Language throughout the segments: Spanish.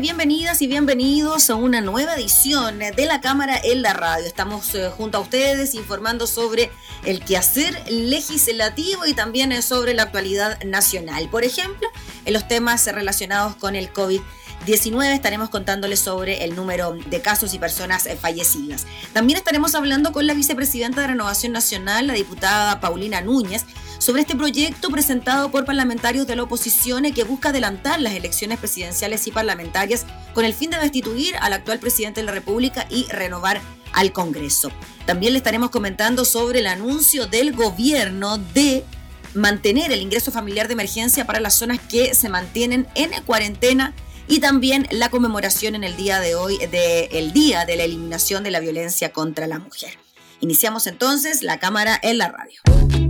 Bienvenidas y bienvenidos a una nueva edición de la Cámara en la Radio. Estamos eh, junto a ustedes informando sobre el quehacer legislativo y también eh, sobre la actualidad nacional. Por ejemplo, en los temas relacionados con el COVID-19 estaremos contándoles sobre el número de casos y personas eh, fallecidas. También estaremos hablando con la vicepresidenta de Renovación Nacional, la diputada Paulina Núñez, sobre este proyecto presentado por parlamentarios de la oposición que busca adelantar las elecciones presidenciales y parlamentarias con el fin de destituir al actual presidente de la República y renovar al Congreso. También le estaremos comentando sobre el anuncio del gobierno de mantener el ingreso familiar de emergencia para las zonas que se mantienen en cuarentena y también la conmemoración en el día de hoy del Día de la Eliminación de la Violencia contra la Mujer. Iniciamos entonces la cámara en la radio.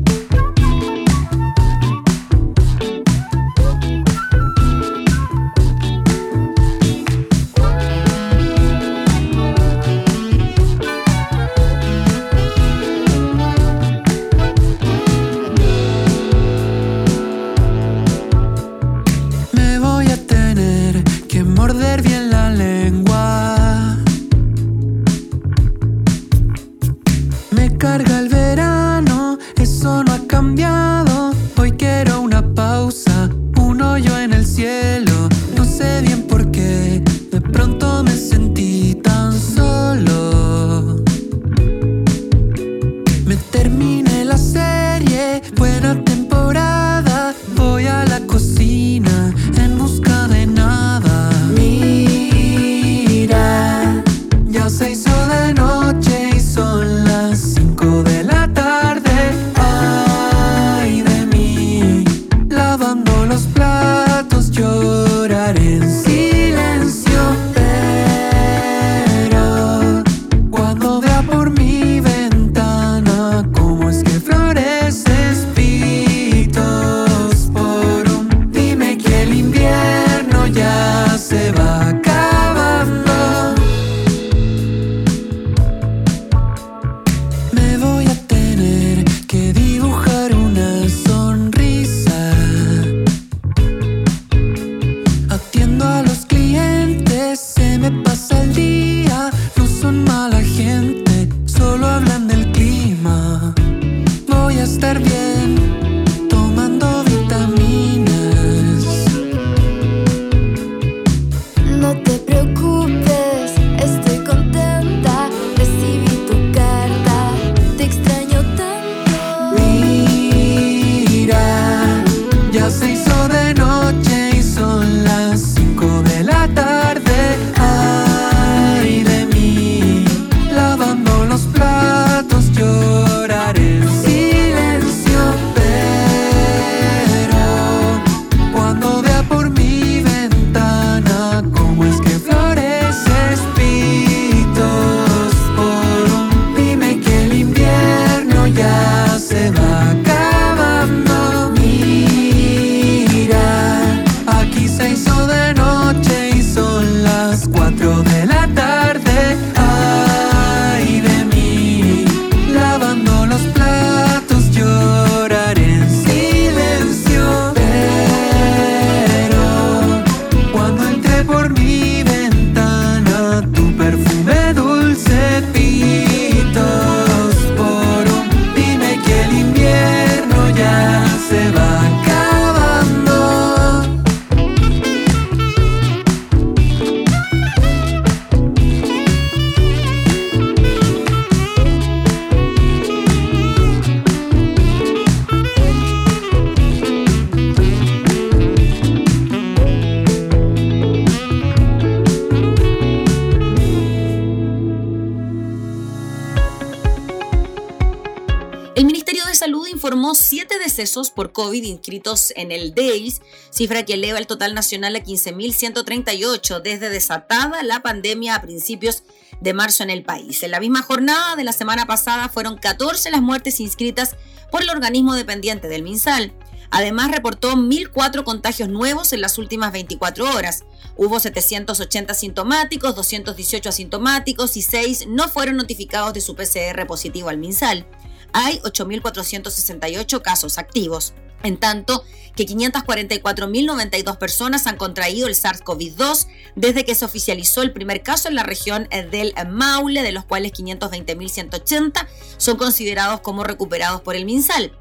Informó siete decesos por COVID inscritos en el DEIS, cifra que eleva el total nacional a 15.138 desde desatada la pandemia a principios de marzo en el país. En la misma jornada de la semana pasada fueron 14 las muertes inscritas por el organismo dependiente del MinSal. Además, reportó 1.004 contagios nuevos en las últimas 24 horas. Hubo 780 sintomáticos, 218 asintomáticos y 6 no fueron notificados de su PCR positivo al MinSal. Hay 8.468 casos activos. En tanto que 544.092 personas han contraído el SARS-CoV-2 desde que se oficializó el primer caso en la región del Maule, de los cuales 520.180 son considerados como recuperados por el MinSal.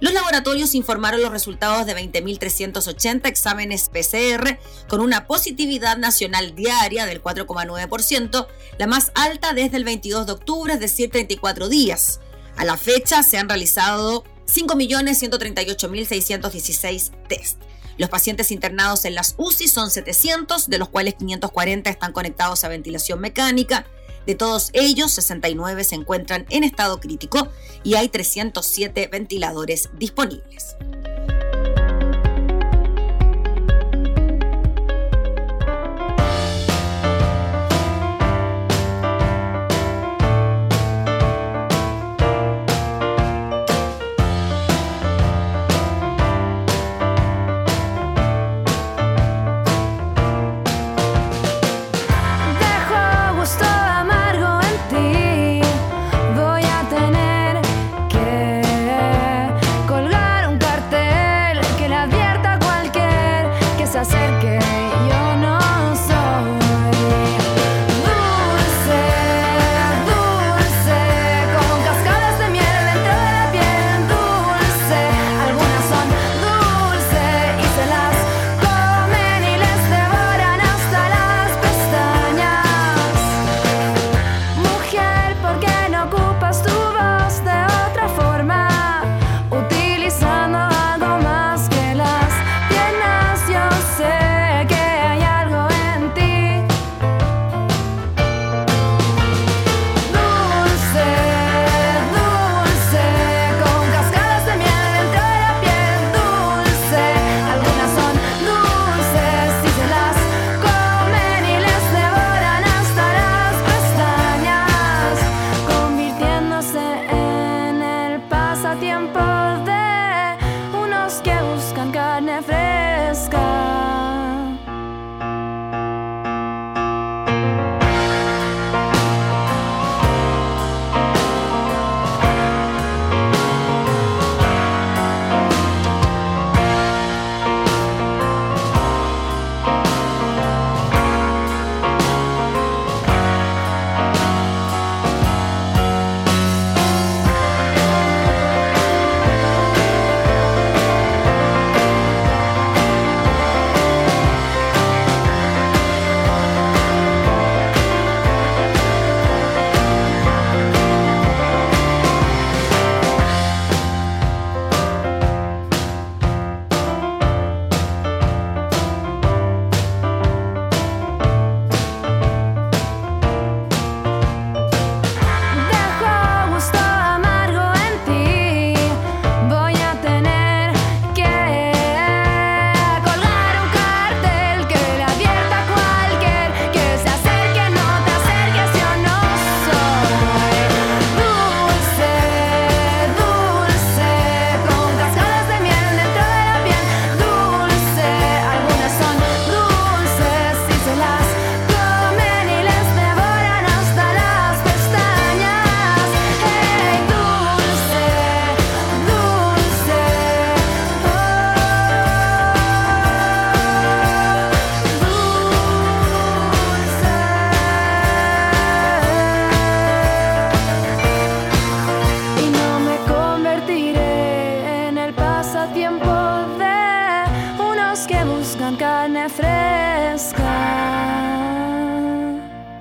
Los laboratorios informaron los resultados de 20.380 exámenes PCR con una positividad nacional diaria del 4,9%, la más alta desde el 22 de octubre, es decir, 34 días. A la fecha se han realizado 5.138.616 test. Los pacientes internados en las UCI son 700, de los cuales 540 están conectados a ventilación mecánica. De todos ellos, 69 se encuentran en estado crítico y hay 307 ventiladores disponibles.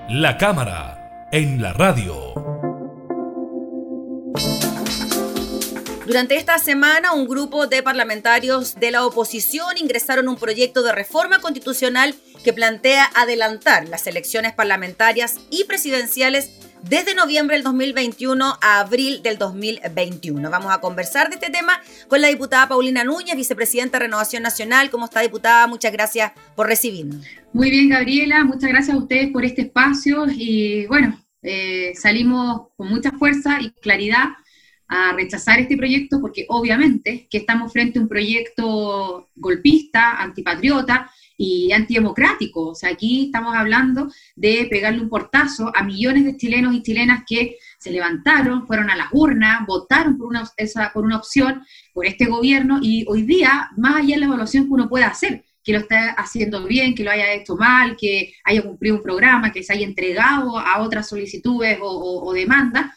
La cámara en la radio. Durante esta semana, un grupo de parlamentarios de la oposición ingresaron un proyecto de reforma constitucional que plantea adelantar las elecciones parlamentarias y presidenciales desde noviembre del 2021 a abril del 2021. Vamos a conversar de este tema con la diputada Paulina Núñez, vicepresidenta de Renovación Nacional. ¿Cómo está, diputada? Muchas gracias por recibirnos. Muy bien, Gabriela. Muchas gracias a ustedes por este espacio. Y bueno, eh, salimos con mucha fuerza y claridad a rechazar este proyecto porque obviamente que estamos frente a un proyecto golpista, antipatriota, y antidemocrático. O sea, aquí estamos hablando de pegarle un portazo a millones de chilenos y chilenas que se levantaron, fueron a las urnas, votaron por una, esa, por una opción, por este gobierno, y hoy día, más allá de la evaluación que uno pueda hacer, que lo esté haciendo bien, que lo haya hecho mal, que haya cumplido un programa, que se haya entregado a otras solicitudes o demandas,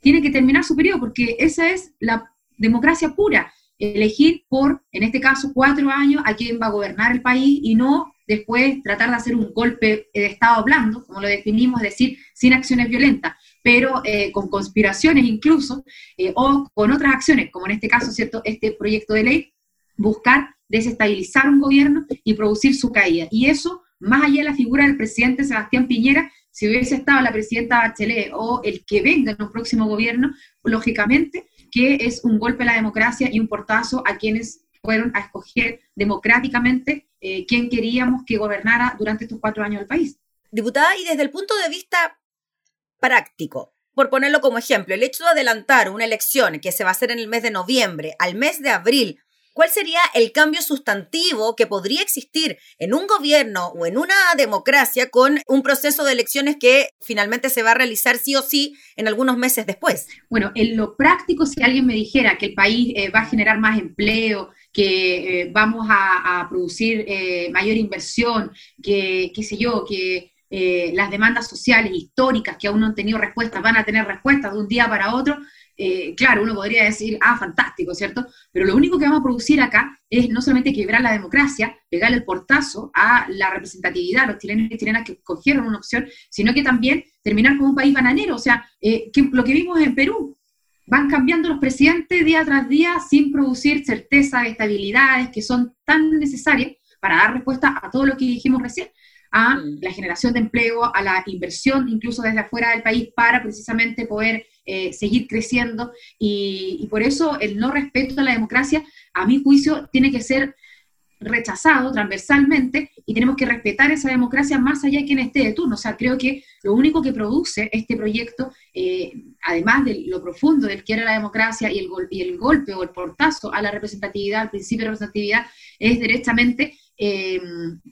tiene que terminar su periodo, porque esa es la democracia pura elegir por, en este caso, cuatro años a quién va a gobernar el país y no después tratar de hacer un golpe de Estado blando, como lo definimos, es decir, sin acciones violentas, pero eh, con conspiraciones incluso, eh, o con otras acciones, como en este caso, ¿cierto? Este proyecto de ley, buscar desestabilizar un gobierno y producir su caída. Y eso, más allá de la figura del presidente Sebastián Piñera, si hubiese estado la presidenta Bachelet o el que venga en un próximo gobierno, lógicamente que es un golpe a la democracia y un portazo a quienes fueron a escoger democráticamente eh, quién queríamos que gobernara durante estos cuatro años el país. Diputada, y desde el punto de vista práctico, por ponerlo como ejemplo, el hecho de adelantar una elección que se va a hacer en el mes de noviembre al mes de abril ¿Cuál sería el cambio sustantivo que podría existir en un gobierno o en una democracia con un proceso de elecciones que finalmente se va a realizar sí o sí en algunos meses después? Bueno, en lo práctico, si alguien me dijera que el país eh, va a generar más empleo, que eh, vamos a, producir eh, mayor inversión, que, qué sé yo, que las demandas sociales históricas que aún no han tenido respuestas van a tener respuestas de un día para otro, eh, claro, uno podría decir, ah, fantástico, ¿cierto? Pero lo único que vamos a producir acá es no solamente quebrar la democracia, pegarle el portazo a la representatividad, a los chilenos y chilenas que cogieron una opción, sino que también terminar como un país bananero. O sea, eh, lo que vimos en Perú, van cambiando los presidentes día tras día sin producir certeza, estabilidades que son tan necesarias para dar respuesta a todo lo que dijimos recién a la generación de empleo, a la inversión incluso desde afuera del país para precisamente poder eh, seguir creciendo y, por eso el no respeto a la democracia, a mi juicio, tiene que ser rechazado transversalmente y tenemos que respetar esa democracia más allá de quien esté de turno. O sea, creo que lo único que produce este proyecto, eh, además de lo profundo del que era la democracia y el, y el golpe o el portazo a la representatividad, al principio de representatividad, es directamente eh,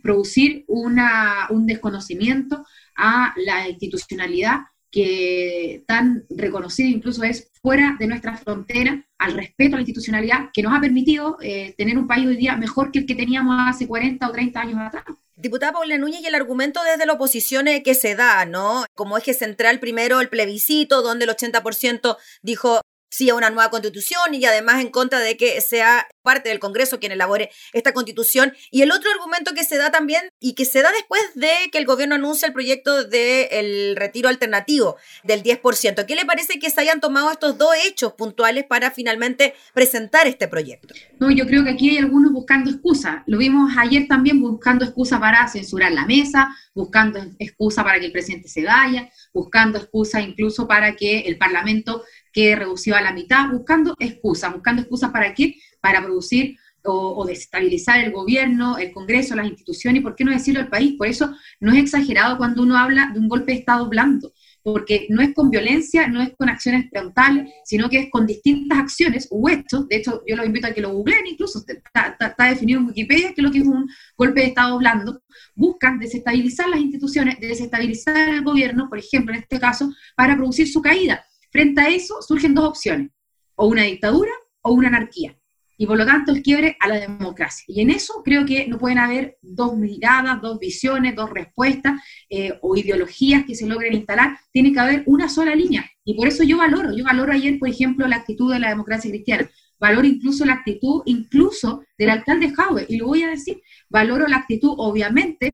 producir una, un desconocimiento a la institucionalidad que tan reconocido incluso es fuera de nuestra frontera, al respeto a la institucionalidad que nos ha permitido eh, tener un país hoy día mejor que el que teníamos hace 40 o 30 años atrás. Diputada Paula Núñez, y el argumento desde la oposición que se da, ¿no? Como eje central primero el plebiscito, donde el 80% dijo sí a una nueva constitución y además en contra de que sea parte del Congreso quien elabore esta constitución. Y el otro argumento que se da también y que se da después de que el gobierno anuncia el proyecto del retiro alternativo del 10%. ¿Qué le parece que se hayan tomado estos dos hechos puntuales para finalmente presentar este proyecto? No, yo creo que aquí hay algunos buscando excusas. Lo vimos ayer también buscando excusa para censurar la mesa, buscando excusa para que el presidente se vaya, buscando excusa incluso para que el Parlamento que redució a la mitad, buscando excusas, buscando excusas para qué, para producir o, desestabilizar el gobierno, el Congreso, las instituciones, y por qué no decirlo al país. Por eso no es exagerado cuando uno habla de un golpe de Estado blando, porque no es con violencia, no es con acciones frontales, sino que es con distintas acciones o hechos. De hecho, yo los invito a que lo googleen, incluso está, está definido en Wikipedia que lo que es un golpe de Estado blando. Buscan desestabilizar las instituciones, desestabilizar el gobierno, por ejemplo, en este caso, para producir su caída. Frente a eso surgen dos opciones, o una dictadura o una anarquía. Y por lo tanto el quiebre a la democracia. Y en eso creo que no pueden haber dos miradas, dos visiones, dos respuestas eh, o ideologías que se logren instalar. Tiene que haber una sola línea. Y por eso yo valoro, yo valoro ayer, por ejemplo, la actitud de la democracia cristiana. Valoro incluso la actitud, incluso del alcalde Jaue, y lo voy a decir, valoro la actitud, obviamente,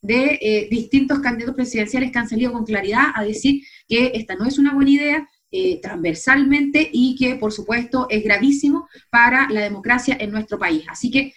de eh, distintos candidatos presidenciales que han salido con claridad a decir que esta no es una buena idea, eh, transversalmente y que, por supuesto, es gravísimo para la democracia en nuestro país. Así que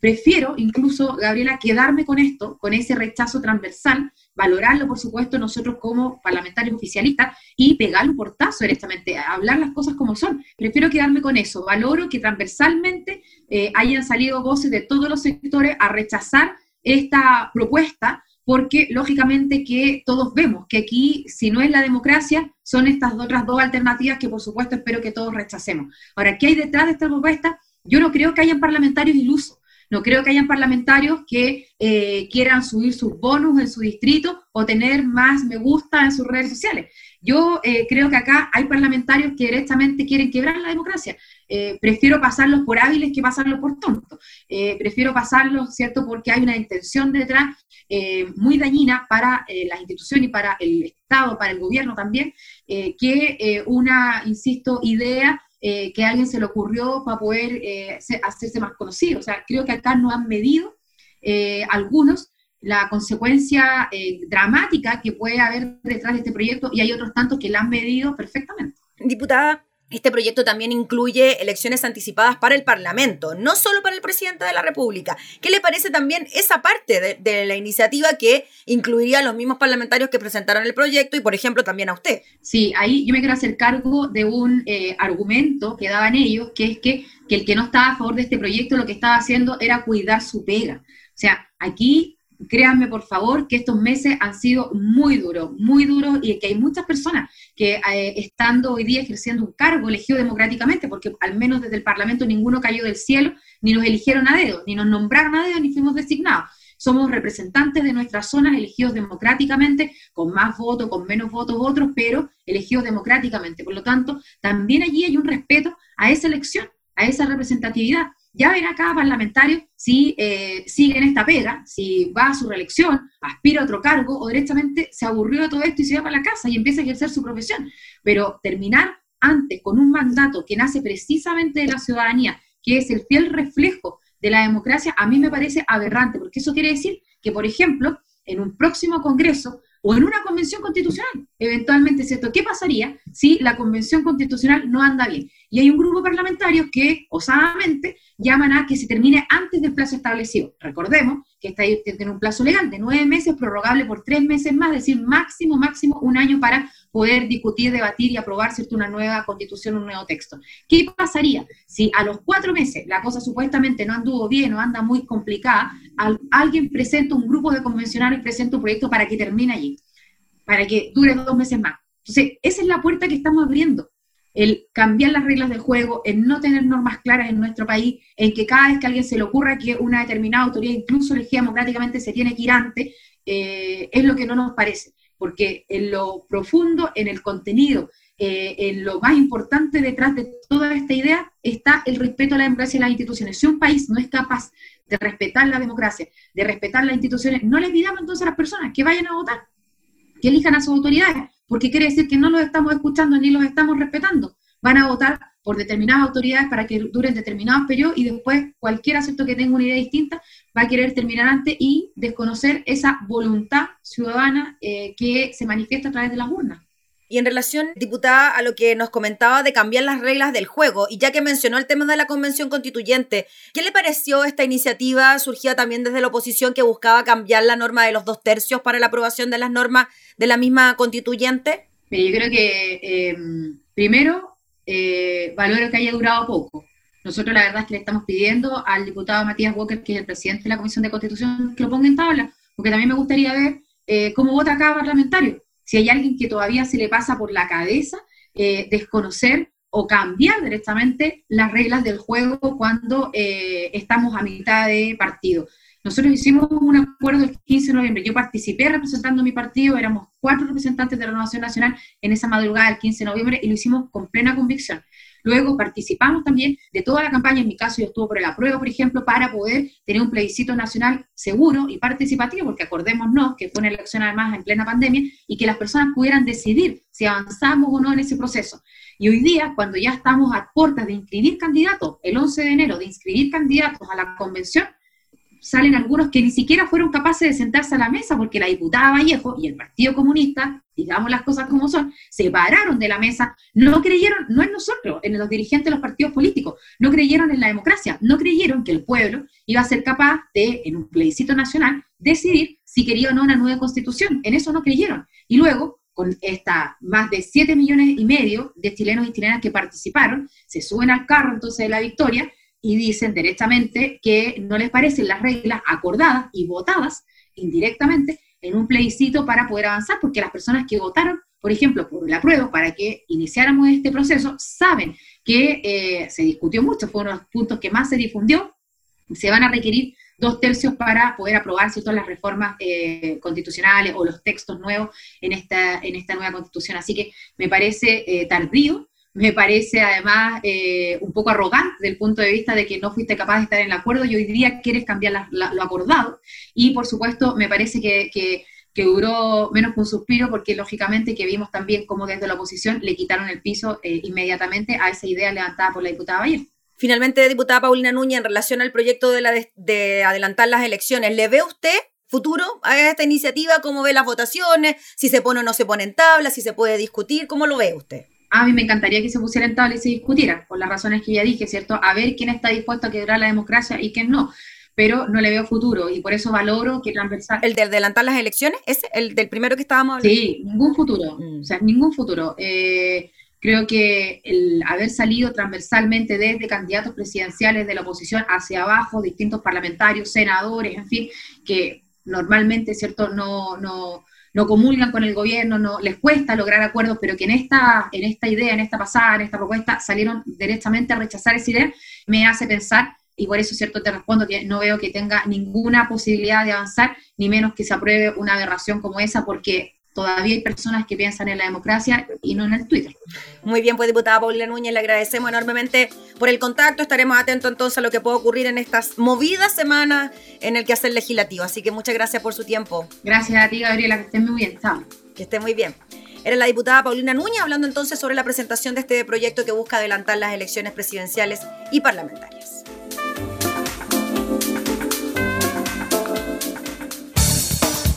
prefiero incluso, Gabriela, quedarme con esto, con ese rechazo transversal, valorarlo, por supuesto, nosotros como parlamentarios oficialistas y pegar un portazo directamente, hablar las cosas como son. Prefiero quedarme con eso. Valoro que transversalmente eh, hayan salido voces de todos los sectores a rechazar esta propuesta, porque lógicamente que todos vemos que aquí, si no es la democracia, son estas otras dos alternativas que por supuesto espero que todos rechacemos. Ahora, ¿qué hay detrás de esta propuesta? Yo no creo que hayan parlamentarios ilusos. No creo que hayan parlamentarios que eh, quieran subir sus bonus en su distrito o tener más me gusta en sus redes sociales. Yo eh, creo que acá hay parlamentarios que directamente quieren quebrar la democracia. Eh, prefiero pasarlos por hábiles que pasarlos por tontos. prefiero pasarlos, ¿cierto?, porque hay una intención detrás muy dañina para las instituciones y para el Estado, para el gobierno también, que una, insisto, idea eh, que a alguien se le ocurrió para poder eh, hacerse más conocido. O sea, creo que acá no han medido eh, algunos la consecuencia dramática que puede haber detrás de este proyecto y hay otros tantos que la han medido perfectamente. Diputada, este proyecto también incluye elecciones anticipadas para el Parlamento, no solo para el presidente de la República. ¿Qué le parece también esa parte de, la iniciativa que incluiría a los mismos parlamentarios que presentaron el proyecto y, por ejemplo, también a usted? Sí, ahí yo me quiero hacer cargo de un eh, argumento que daban ellos, que es que, que el que no estaba a favor de este proyecto lo que estaba haciendo era cuidar su pega. O sea, aquí créanme por favor que estos meses han sido muy duros, muy duros y que hay muchas personas que eh, estando hoy día ejerciendo un cargo elegido democráticamente, porque al menos desde el Parlamento ninguno cayó del cielo, ni nos eligieron a dedo, ni nos nombraron a dedo, ni fuimos designados. Somos representantes de nuestras zonas elegidos democráticamente, con más votos, con menos votos otros, pero elegidos democráticamente. Por lo tanto, también allí hay un respeto a esa elección, a esa representatividad ya verá cada parlamentario si eh, sigue en esta pega, si va a su reelección, aspira a otro cargo o directamente se aburrió de todo esto y se va para la casa y empieza a ejercer su profesión. Pero terminar antes con un mandato que nace precisamente de la ciudadanía, que es el fiel reflejo de la democracia, a mí me parece aberrante, porque eso quiere decir que, por ejemplo, en un próximo Congreso o en una convención constitucional, eventualmente, ¿cierto? ¿Qué pasaría si la convención constitucional no anda bien? Y hay un grupo parlamentario que, osadamente, llaman a que se termine antes del plazo establecido. Recordemos que está tiene un plazo legal de nueve meses, prorrogable por tres meses más, es decir, máximo, máximo un año para poder discutir, debatir y aprobar ¿cierto? una nueva constitución, un nuevo texto. ¿Qué pasaría si a los cuatro meses la cosa supuestamente no anduvo bien o anda muy complicada, alguien presenta un grupo de convencionales, presenta un proyecto para que termine allí, para que dure dos meses más? Entonces, esa es la puerta que estamos abriendo el cambiar las reglas del juego, el no tener normas claras en nuestro país, en que cada vez que a alguien se le ocurra que una determinada autoridad, incluso elegida democráticamente, se tiene que ir antes, eh, es lo que no nos parece, porque en lo profundo, en el contenido, eh, en lo más importante detrás de toda esta idea está el respeto a la democracia y las instituciones. Si un país no es capaz de respetar la democracia, de respetar las instituciones, no le pidamos entonces a las personas que vayan a votar, que elijan a sus autoridades, porque quiere decir que no los estamos escuchando ni los estamos respetando. Van a votar por determinadas autoridades para que duren determinados periodos y después cualquier acepto que tenga una idea distinta va a querer terminar antes y desconocer esa voluntad ciudadana eh, que se manifiesta a través de las urnas. Y en relación, diputada, a lo que nos comentaba de cambiar las reglas del juego, y ya que mencionó el tema de la convención constituyente, ¿qué le pareció esta iniciativa surgida también desde la oposición que buscaba cambiar la norma de los dos tercios para la aprobación de las normas de la misma constituyente? yo creo que em, primero eh, valoro que haya durado poco. Nosotros la verdad es que le estamos pidiendo al diputado Matías Walker, que es el presidente de la Comisión de Constitución, que lo ponga en tabla, porque también me gustaría ver eh, cómo vota cada parlamentario si hay alguien que todavía se le pasa por la cabeza eh, desconocer o cambiar directamente las reglas del juego cuando eh, estamos a mitad de partido. Nosotros hicimos un acuerdo el 15 de noviembre. Yo participé representando mi partido, éramos cuatro representantes de Renovación Nacional en esa madrugada del 15 de noviembre y lo hicimos con plena convicción. Luego participamos también de toda la campaña, en mi caso yo estuve por el apruebo, por ejemplo, para poder tener un plebiscito nacional seguro y participativo, porque acordémonos que fue una elección además en plena pandemia y que las personas pudieran decidir si avanzamos o no en ese proceso. Y hoy día, cuando ya estamos a puertas de inscribir candidatos, el 11 de enero, de inscribir candidatos a la convención, salen algunos que ni siquiera fueron capaces de sentarse a la mesa porque la diputada Vallejo y el Partido Comunista, digamos las cosas como son, se pararon de la mesa, no creyeron, no en nosotros, en los dirigentes de los partidos políticos, no creyeron en la democracia, no creyeron que el pueblo iba a ser capaz de, en un plebiscito nacional, decidir si quería o no una nueva constitución. En eso no creyeron. Y luego, con esta más de 7 millones y medio de chilenos y chilenas que participaron, se suben al carro entonces de la victoria y dicen directamente que no les parecen las reglas acordadas y votadas indirectamente en un plebiscito para poder avanzar, porque las personas que votaron, por ejemplo, por la prueba para que iniciáramos este proceso, saben que eh, se discutió mucho, fue uno de los puntos que más se difundió, se van a requerir dos tercios para poder aprobar todas las reformas eh, constitucionales o los textos nuevos en esta, en esta nueva constitución. Así que me parece eh, tardío, me parece además eh, un poco arrogante desde el punto de vista de que no fuiste capaz de estar en el acuerdo y hoy día quieres cambiar lo acordado. Y por supuesto, me parece que, que, duró menos que un suspiro porque lógicamente que vimos también cómo desde la oposición le quitaron el piso inmediatamente a esa idea levantada por la diputada Bayer. Finalmente, diputada Paulina Núñez, en relación al proyecto de, la de, adelantar las elecciones, ¿le ve usted futuro a esta iniciativa? ¿Cómo ve las votaciones? ¿Si se pone o no se pone en tabla? ¿Si se puede discutir? ¿Cómo lo ve usted? A mí me encantaría que se pusiera en tabla y se discutiera, por las razones que ya dije, ¿cierto? A ver quién está dispuesto a quebrar la democracia y quién no. Pero no le veo futuro y por eso valoro que transversal. ¿El de adelantar las elecciones? ¿Es el del primero que estábamos hablando? Sí, ningún futuro. Mm. O sea, ningún futuro. Eh, Creo que el haber salido transversalmente desde candidatos presidenciales de la oposición hacia abajo, distintos parlamentarios, senadores, en fin, que normalmente, ¿cierto?, no, no, no comulgan con el gobierno, no les cuesta lograr acuerdos, pero que en esta, en esta idea, en esta pasada, en esta propuesta, salieron directamente a rechazar esa idea, me hace pensar, y por eso, ¿cierto?, te respondo que no veo que tenga ninguna posibilidad de avanzar, ni menos que se apruebe una aberración como esa, porque todavía hay personas que piensan en la democracia y no en el Twitter. Muy bien, pues diputada Paulina Núñez, le agradecemos enormemente por el contacto. Estaremos atentos entonces a lo que pueda ocurrir en estas movidas semanas en el quehacer legislativo. Así que muchas gracias por su tiempo. Gracias a ti, Gabriela, que estés muy bien. Chao. Que esté muy bien. Era la diputada Paulina Núñez hablando entonces sobre la presentación de este proyecto que busca adelantar las elecciones presidenciales y parlamentarias.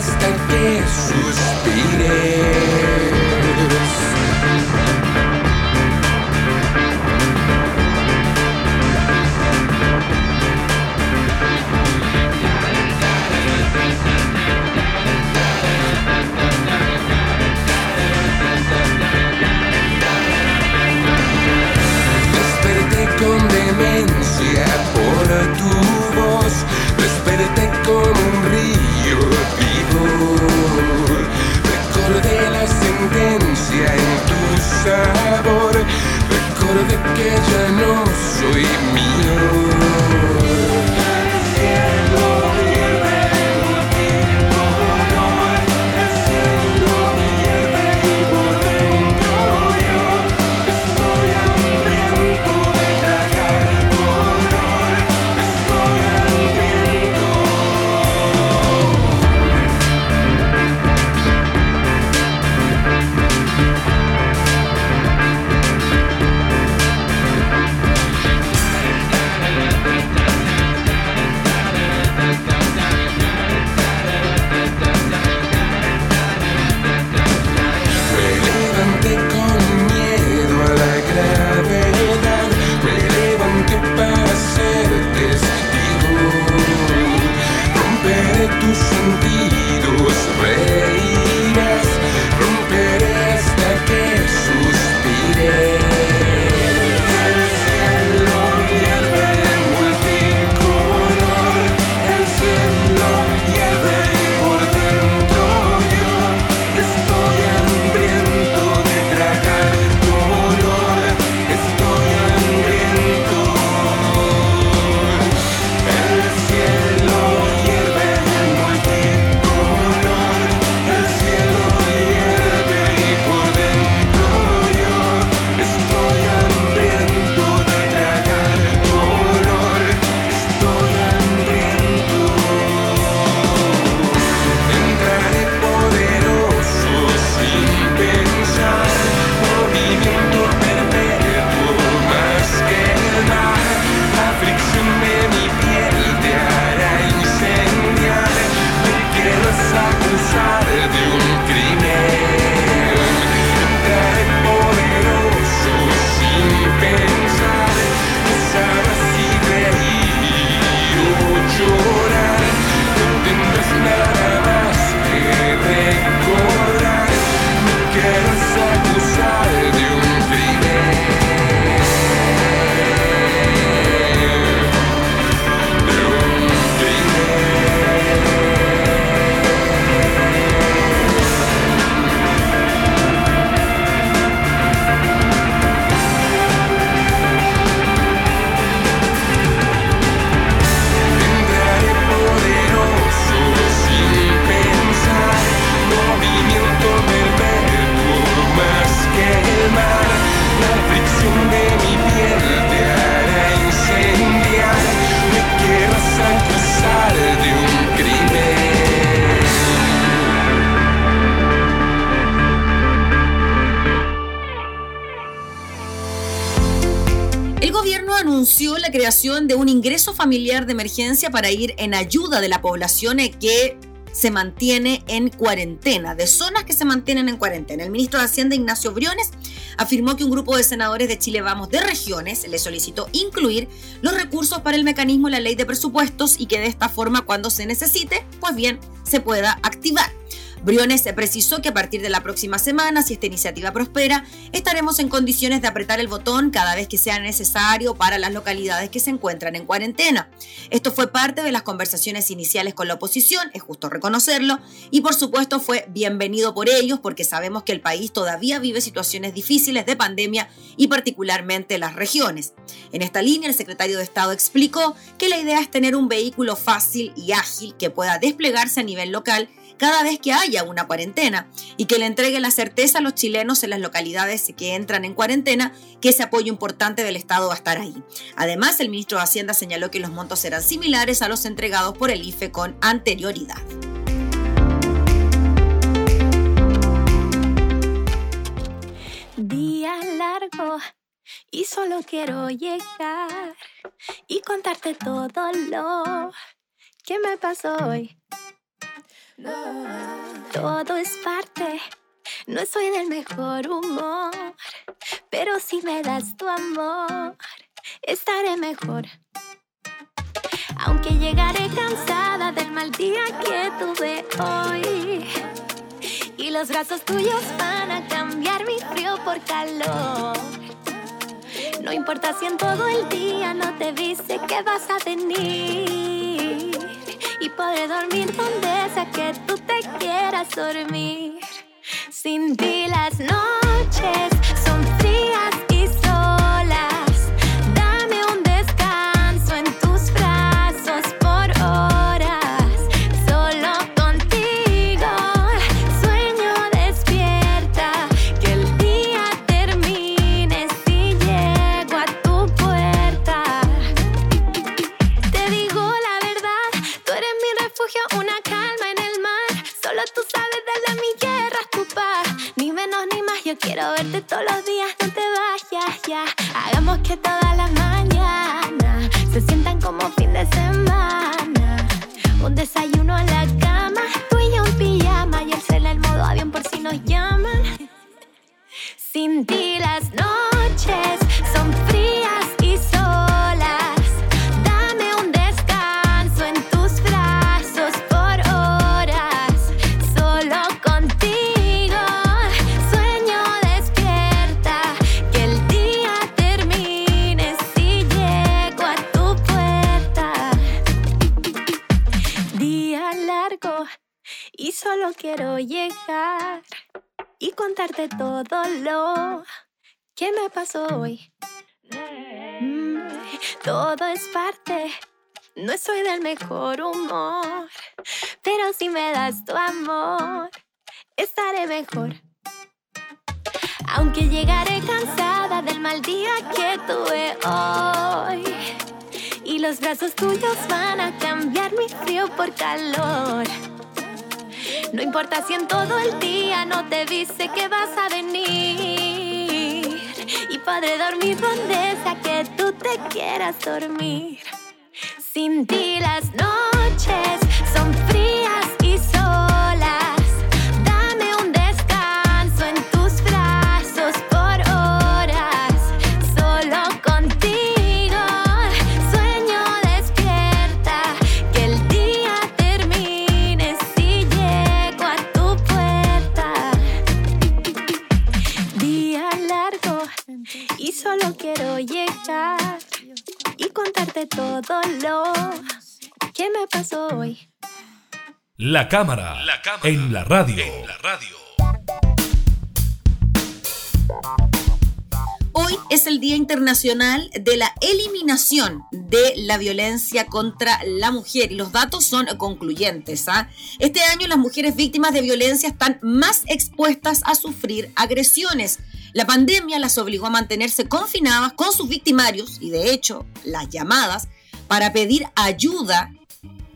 Romperé hasta que suspire. Anunció la creación de un ingreso familiar de emergencia para ir en ayuda de la población que se mantiene en cuarentena, de zonas que se mantienen en cuarentena. El ministro de Hacienda, Ignacio Briones, afirmó que un grupo de senadores de Chile Vamos de regiones le solicitó incluir los recursos para el mecanismo de la ley de presupuestos y que de esta forma, cuando se necesite, pues bien, se pueda activar. Briones precisó que a partir de la próxima semana, si esta iniciativa prospera, estaremos en condiciones de apretar el botón cada vez que sea necesario para las localidades que se encuentran en cuarentena. Esto fue parte de las conversaciones iniciales con la oposición, es justo reconocerlo, y por supuesto fue bienvenido por ellos porque sabemos que el país todavía vive situaciones difíciles de pandemia y particularmente las regiones. En esta línea, el secretario de Estado explicó que la idea es tener un vehículo fácil y ágil que pueda desplegarse a nivel local cada vez que haya una cuarentena y que le entregue la certeza a los chilenos en las localidades que entran en cuarentena que ese apoyo importante del Estado va a estar ahí. Además, el ministro de Hacienda señaló que los montos serán similares a los entregados por el IFE con anterioridad. Día largo y solo quiero llegar y contarte todo lo que me pasó hoy. Todo es parte, no soy del mejor humor, pero si me das tu amor, estaré mejor. Aunque llegaré cansada del mal día que tuve hoy. Y los brazos tuyos van a cambiar mi frío por calor. No importa si en todo el día no te dice que vas a venir y podré dormir donde sea que tú te quieras dormir. Sin ti las noches son frías que me pasó hoy. Mm, todo es parte, no soy del mejor humor, pero si me das tu amor, estaré mejor. Aunque llegaré cansada del mal día que tuve hoy. Y los brazos tuyos van a cambiar mi frío por calor. No importa si en todo el día no te dice que vas a venir. Y podré dormir donde sea que tú te quieras dormir. Sin ti las noches son todo lo que me pasó hoy. La cámara, la cámara en la radio. En la radio. Hoy es el Día Internacional de la Eliminación de la Violencia contra la Mujer y los datos son concluyentes. ¿ah? Este año las mujeres víctimas de violencia están más expuestas a sufrir agresiones. La pandemia las obligó a mantenerse confinadas con sus victimarios y de hecho las llamadas para pedir ayuda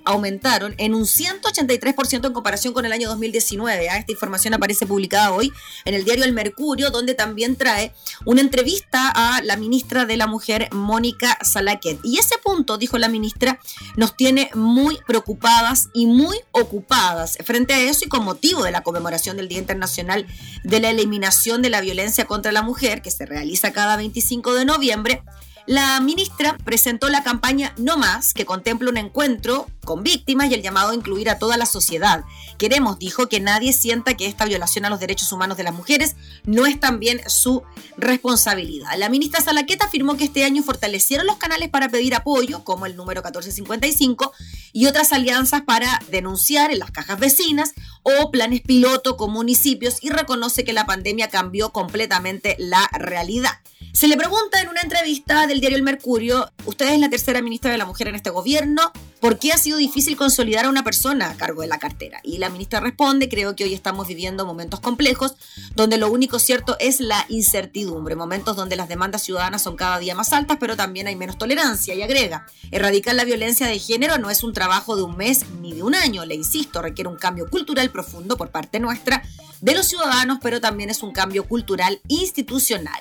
aumentaron en un 183% en comparación con el año 2019. ¿ah? Esta información aparece publicada hoy en el diario El Mercurio, donde también trae una entrevista a la ministra de la Mujer, Mónica Salaquet. Y ese punto, dijo la ministra, nos tiene muy preocupadas y muy ocupadas frente a eso y con motivo de la conmemoración del Día Internacional de la Eliminación de la Violencia contra la Mujer, que se realiza cada 25 de noviembre. La ministra presentó la campaña No Más, que contempla un encuentro con víctimas y el llamado a incluir a toda la sociedad. Queremos, dijo, que nadie sienta que esta violación a los derechos humanos de las mujeres no es también su responsabilidad. La ministra Salaqueta afirmó que este año fortalecieron los canales para pedir apoyo, como el número 1455, y otras alianzas para denunciar en las cajas vecinas o planes piloto con municipios y reconoce que la pandemia cambió completamente la realidad. Se le pregunta en una entrevista del diario El Mercurio, usted es la tercera ministra de la Mujer en este gobierno, ¿por qué ha sido difícil consolidar a una persona a cargo de la cartera? Y la ministra responde, creo que hoy estamos viviendo momentos complejos donde lo único cierto es la incertidumbre, momentos donde las demandas ciudadanas son cada día más altas, pero también hay menos tolerancia. Y agrega, erradicar la violencia de género no es un trabajo de un mes ni de un año, le insisto, requiere un cambio cultural profundo por parte nuestra, de los ciudadanos, pero también es un cambio cultural institucional.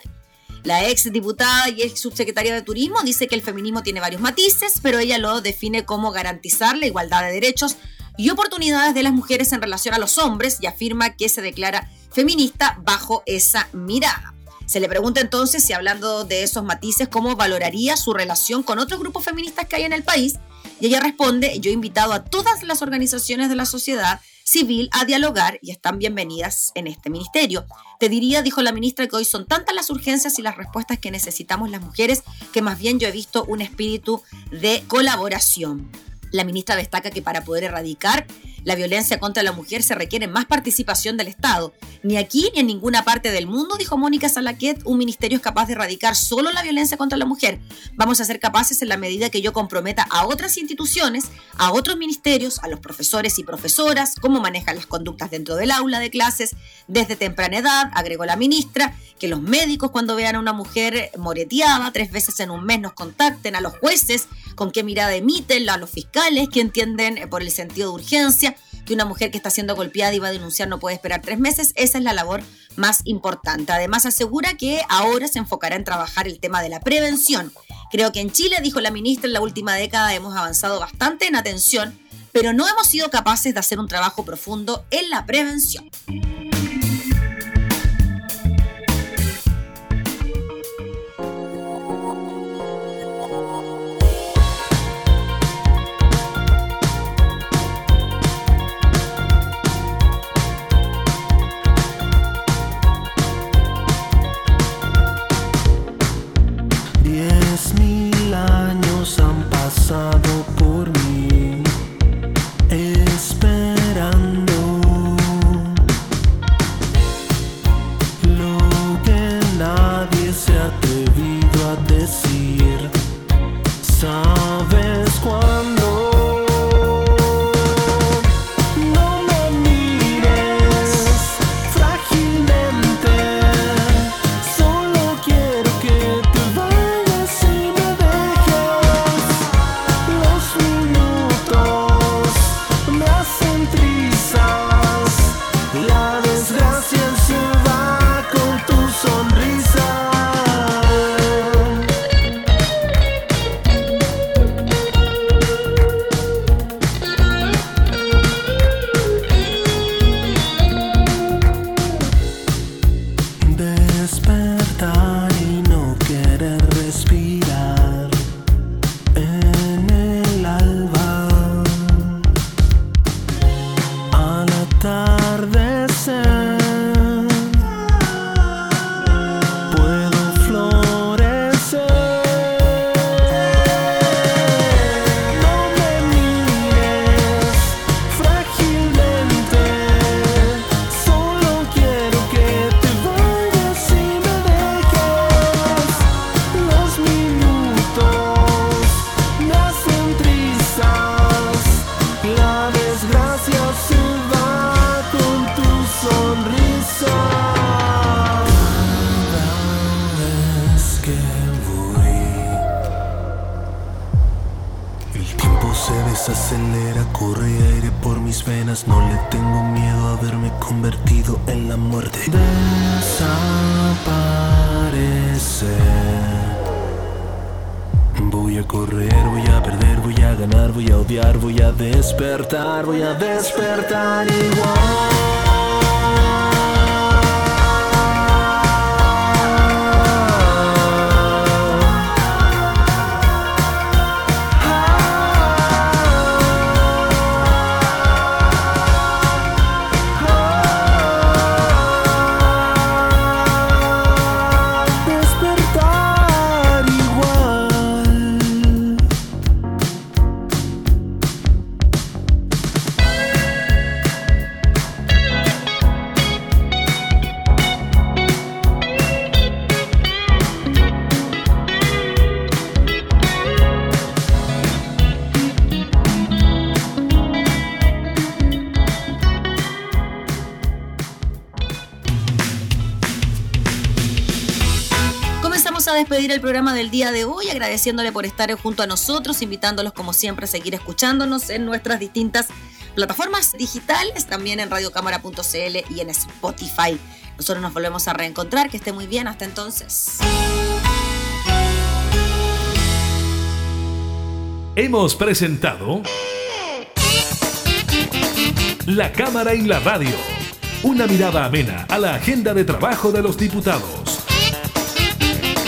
La ex diputada y ex subsecretaria de Turismo dice que el feminismo tiene varios matices, pero ella lo define como garantizar la igualdad de derechos y oportunidades de las mujeres en relación a los hombres y afirma que se declara feminista bajo esa mirada. Se le pregunta entonces si hablando de esos matices, cómo valoraría su relación con otros grupos feministas que hay en el país. Y ella responde, yo he invitado a todas las organizaciones de la sociedad civil a dialogar y están bienvenidas en este ministerio. Te diría, dijo la ministra, que hoy son tantas las urgencias y las respuestas que necesitamos las mujeres que más bien yo he visto un espíritu de colaboración. La ministra destaca que para poder erradicar la violencia contra la mujer se requiere más participación del Estado. Ni aquí ni en ninguna parte del mundo, dijo Mónica Salaquet, un ministerio es capaz de erradicar solo la violencia contra la mujer. Vamos a ser capaces en la medida que yo comprometa a otras instituciones, a otros ministerios, a los profesores y profesoras, cómo manejan las conductas dentro del aula de clases desde temprana edad, agregó la ministra, que los médicos cuando vean a una mujer moreteada tres veces en un mes nos contacten, a los jueces, con qué mirada emiten, a los fiscales que entienden por el sentido de urgencia que una mujer que está siendo golpeada y va a denunciar no puede esperar tres meses. Esa es la labor más importante. Además, asegura que ahora se enfocará en trabajar el tema de la prevención. Creo que en Chile, dijo la ministra, en la última década hemos avanzado bastante en atención, pero no hemos sido capaces de hacer un trabajo profundo en la prevención. Despedir el programa del día de hoy, agradeciéndole por estar junto a nosotros, invitándolos como siempre a seguir escuchándonos en nuestras distintas plataformas digitales, también en radiocámara.cl y en Spotify. Nosotros nos volvemos a reencontrar, que esté muy bien, hasta entonces. Hemos presentado La Cámara y la Radio, una mirada amena a la agenda de trabajo de los diputados.